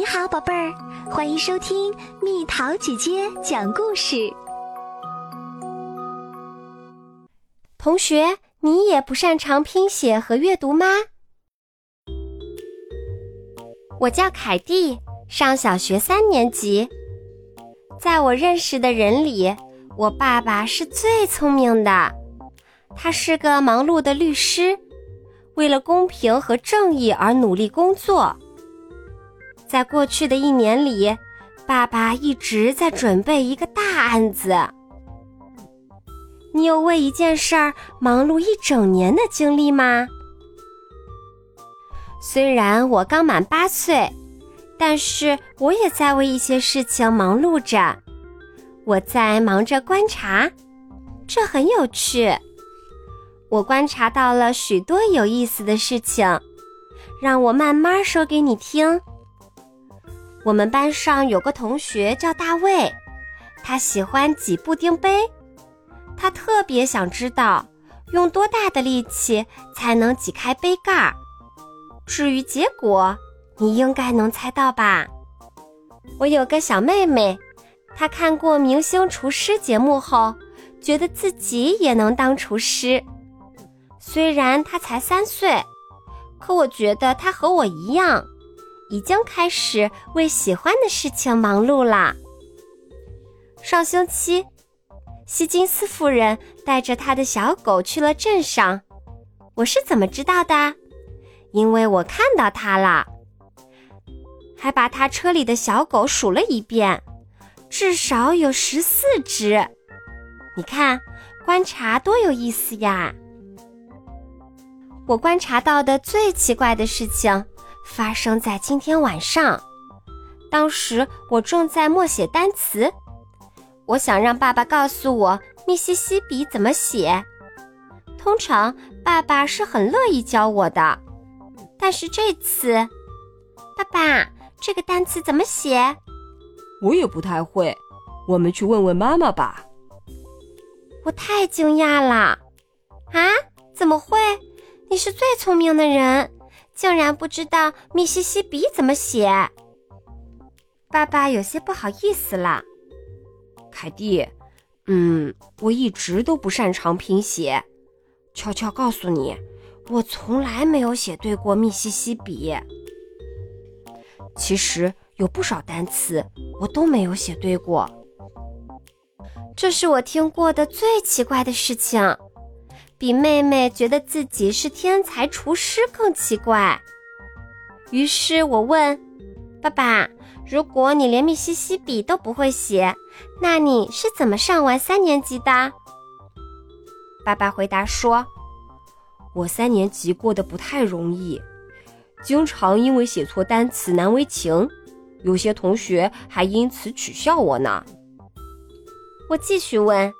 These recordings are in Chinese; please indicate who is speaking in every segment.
Speaker 1: 你好，宝贝儿，欢迎收听蜜桃姐姐讲故事。
Speaker 2: 同学，你也不擅长拼写和阅读吗？我叫凯蒂，上小学三年级。在我认识的人里，我爸爸是最聪明的。他是个忙碌的律师，为了公平和正义而努力工作。在过去的一年里，爸爸一直在准备一个大案子。你有为一件事儿忙碌一整年的经历吗？虽然我刚满八岁，但是我也在为一些事情忙碌着。我在忙着观察，这很有趣。我观察到了许多有意思的事情，让我慢慢说给你听。我们班上有个同学叫大卫，他喜欢挤布丁杯，他特别想知道用多大的力气才能挤开杯盖儿。至于结果，你应该能猜到吧？我有个小妹妹，她看过《明星厨师》节目后，觉得自己也能当厨师。虽然她才三岁，可我觉得她和我一样。已经开始为喜欢的事情忙碌了。上星期，希金斯夫人带着她的小狗去了镇上。我是怎么知道的？因为我看到它了，还把他车里的小狗数了一遍，至少有十四只。你看，观察多有意思呀！我观察到的最奇怪的事情。发生在今天晚上，当时我正在默写单词，我想让爸爸告诉我密西西比怎么写。通常爸爸是很乐意教我的，但是这次，爸爸这个单词怎么写？
Speaker 3: 我也不太会，我们去问问妈妈吧。
Speaker 2: 我太惊讶了！啊？怎么会？你是最聪明的人。竟然不知道密西西比怎么写，爸爸有些不好意思了。
Speaker 3: 凯蒂，嗯，我一直都不擅长拼写。悄悄告诉你，我从来没有写对过密西西比。其实有不少单词我都没有写对过。
Speaker 2: 这是我听过的最奇怪的事情。比妹妹觉得自己是天才厨师更奇怪。于是我问爸爸：“如果你连密西西比都不会写，那你是怎么上完三年级的？”爸爸回答说：“
Speaker 3: 我三年级过得不太容易，经常因为写错单词难为情，有些同学还因此取笑我呢。”
Speaker 2: 我继续问。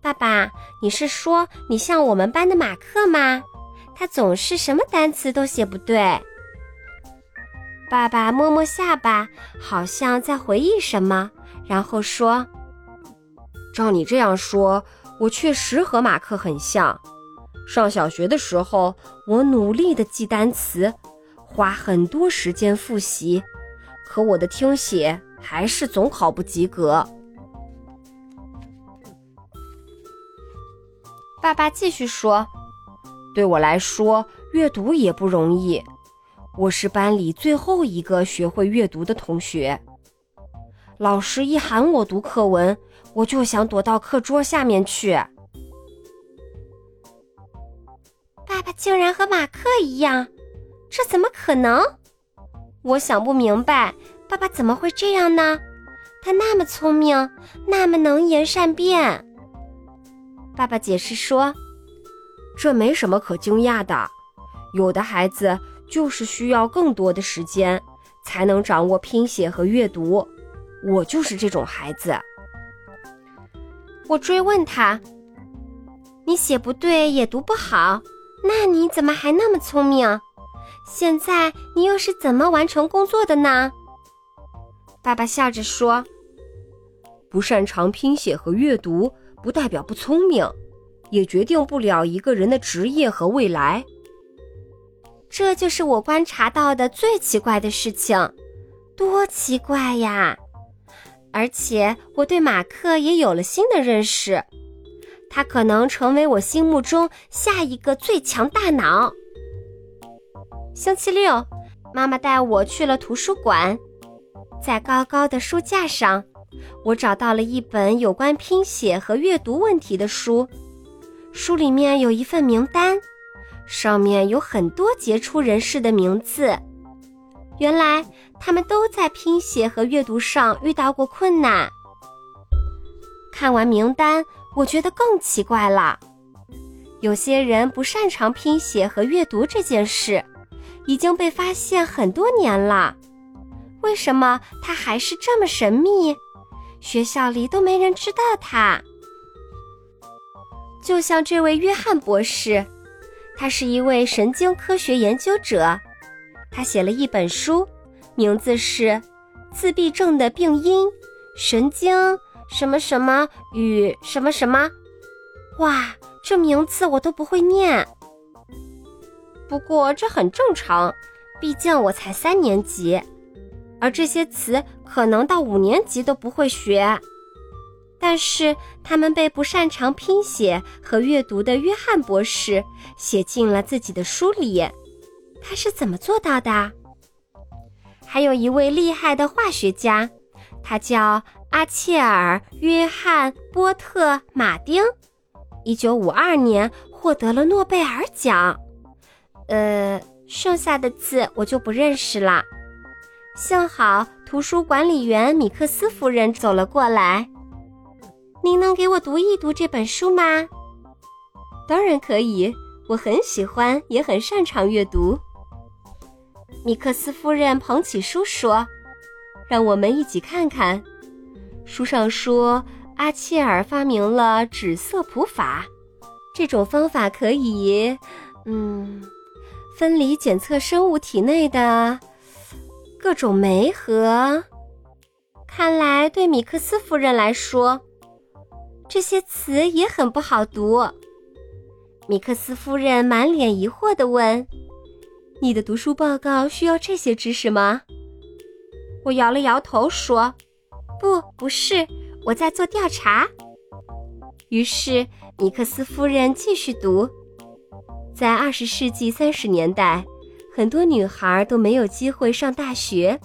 Speaker 2: 爸爸，你是说你像我们班的马克吗？他总是什么单词都写不对。爸爸摸摸下巴，好像在回忆什么，然后说：“
Speaker 3: 照你这样说，我确实和马克很像。上小学的时候，我努力的记单词，花很多时间复习，可我的听写还是总考不及格。”
Speaker 2: 爸爸继续说：“
Speaker 3: 对我来说，阅读也不容易。我是班里最后一个学会阅读的同学。老师一喊我读课文，我就想躲到课桌下面去。”
Speaker 2: 爸爸竟然和马克一样，这怎么可能？我想不明白，爸爸怎么会这样呢？他那么聪明，那么能言善辩。爸爸解释说：“
Speaker 3: 这没什么可惊讶的，有的孩子就是需要更多的时间才能掌握拼写和阅读。我就是这种孩子。”
Speaker 2: 我追问他：“你写不对也读不好，那你怎么还那么聪明？现在你又是怎么完成工作的呢？”爸爸笑着说：“
Speaker 3: 不擅长拼写和阅读。”不代表不聪明，也决定不了一个人的职业和未来。
Speaker 2: 这就是我观察到的最奇怪的事情。多奇怪呀！而且我对马克也有了新的认识，他可能成为我心目中下一个最强大脑。星期六，妈妈带我去了图书馆，在高高的书架上，我找到了一本有关拼写和阅读问题的书，书里面有一份名单，上面有很多杰出人士的名字。原来他们都在拼写和阅读上遇到过困难。看完名单，我觉得更奇怪了。有些人不擅长拼写和阅读这件事，已经被发现很多年了。为什么他还是这么神秘？学校里都没人知道他。就像这位约翰博士，他是一位神经科学研究者。他写了一本书，名字是《自闭症的病因：神经什么什么与什么什么》。哇，这名字我都不会念。不过这很正常，毕竟我才三年级，而这些词可能到五年级都不会学。但是他们被不擅长拼写和阅读的约翰博士写进了自己的书里。他是怎么做到的？还有一位厉害的化学家，他叫阿切尔·约翰·波特·马丁，一九五二年获得了诺贝尔奖。呃，剩下的字我就不认识了。幸好图书管理员米克斯夫人走了过来。您能给我读一读这本书吗？当然可以，我很喜欢，也很擅长阅读。米克斯夫人捧起书说：“让我们一起看看。”书上说，阿切尔发明了纸色谱法，这种方法可以，嗯，分离检测生物体内的各种酶和。看来对米克斯夫人来说，这些词也很不好读。米克斯夫人满脸疑惑地问。你的读书报告需要这些知识吗？我摇了摇头说：“不，不是，我在做调查。”于是米克斯夫人继续读：在二十世纪三十年代，很多女孩都没有机会上大学，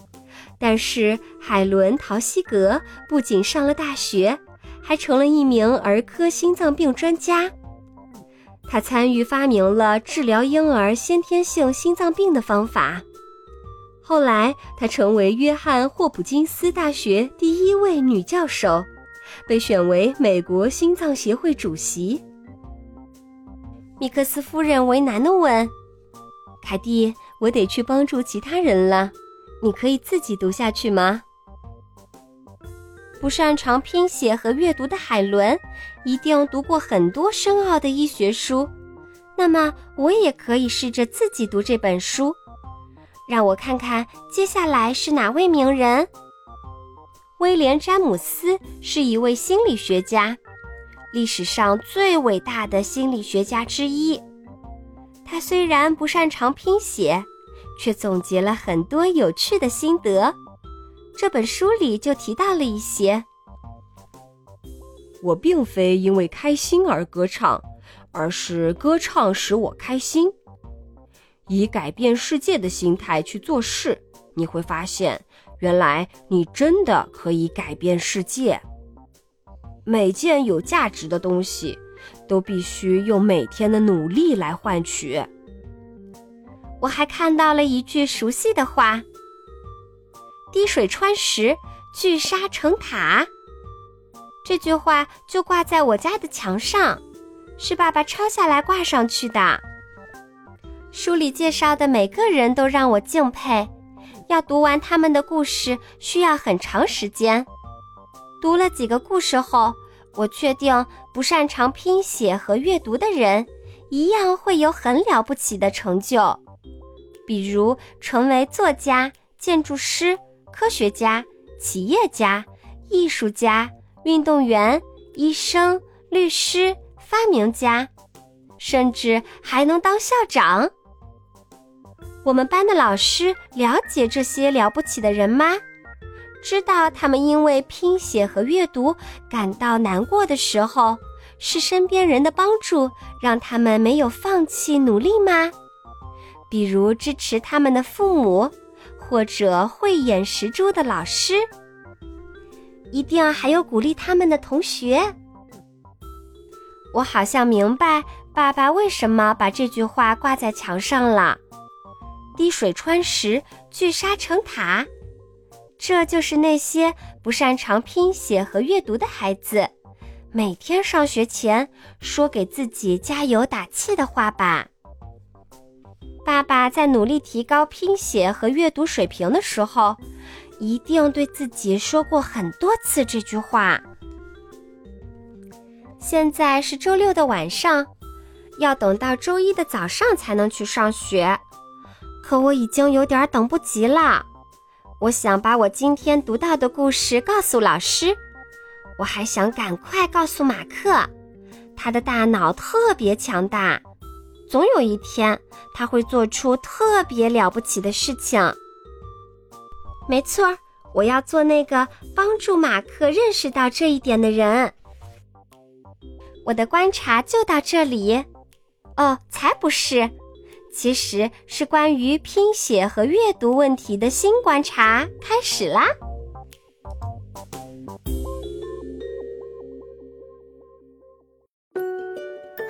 Speaker 2: 但是海伦·陶希格不仅上了大学，还成了一名儿科心脏病专家。他参与发明了治疗婴儿先天性心脏病的方法。后来，他成为约翰霍普金斯大学第一位女教授，被选为美国心脏协会主席。米克斯夫人为难地问：“凯蒂，我得去帮助其他人了，你可以自己读下去吗？”不擅长拼写和阅读的海伦，一定读过很多深奥的医学书。那么，我也可以试着自己读这本书。让我看看接下来是哪位名人。威廉·詹姆斯是一位心理学家，历史上最伟大的心理学家之一。他虽然不擅长拼写，却总结了很多有趣的心得。这本书里就提到了一些。
Speaker 3: 我并非因为开心而歌唱，而是歌唱使我开心。以改变世界的心态去做事，你会发现，原来你真的可以改变世界。每件有价值的东西，都必须用每天的努力来换取。
Speaker 2: 我还看到了一句熟悉的话。滴水穿石，聚沙成塔。这句话就挂在我家的墙上，是爸爸抄下来挂上去的。书里介绍的每个人都让我敬佩，要读完他们的故事需要很长时间。读了几个故事后，我确定不擅长拼写和阅读的人一样会有很了不起的成就，比如成为作家、建筑师。科学家、企业家、艺术家、运动员、医生、律师、发明家，甚至还能当校长。我们班的老师了解这些了不起的人吗？知道他们因为拼写和阅读感到难过的时候，是身边人的帮助让他们没有放弃努力吗？比如支持他们的父母，或者慧眼识珠的老师，一定还有鼓励他们的同学。我好像明白爸爸为什么把这句话挂在墙上了：“滴水穿石，聚沙成塔。”这就是那些不擅长拼写和阅读的孩子，每天上学前说给自己加油打气的话吧。爸爸在努力提高拼写和阅读水平的时候，一定对自己说过很多次这句话。现在是周六的晚上，要等到周一的早上才能去上学，可我已经有点等不及了。我想把我今天读到的故事告诉老师，我还想赶快告诉马克，他的大脑特别强大，总有一天他会做出特别了不起的事情。没错，我要做那个帮助马克认识到这一点的人。我的观察就到这里，哦，才不是。其实是关于拼写和阅读问题的新观察开始啦！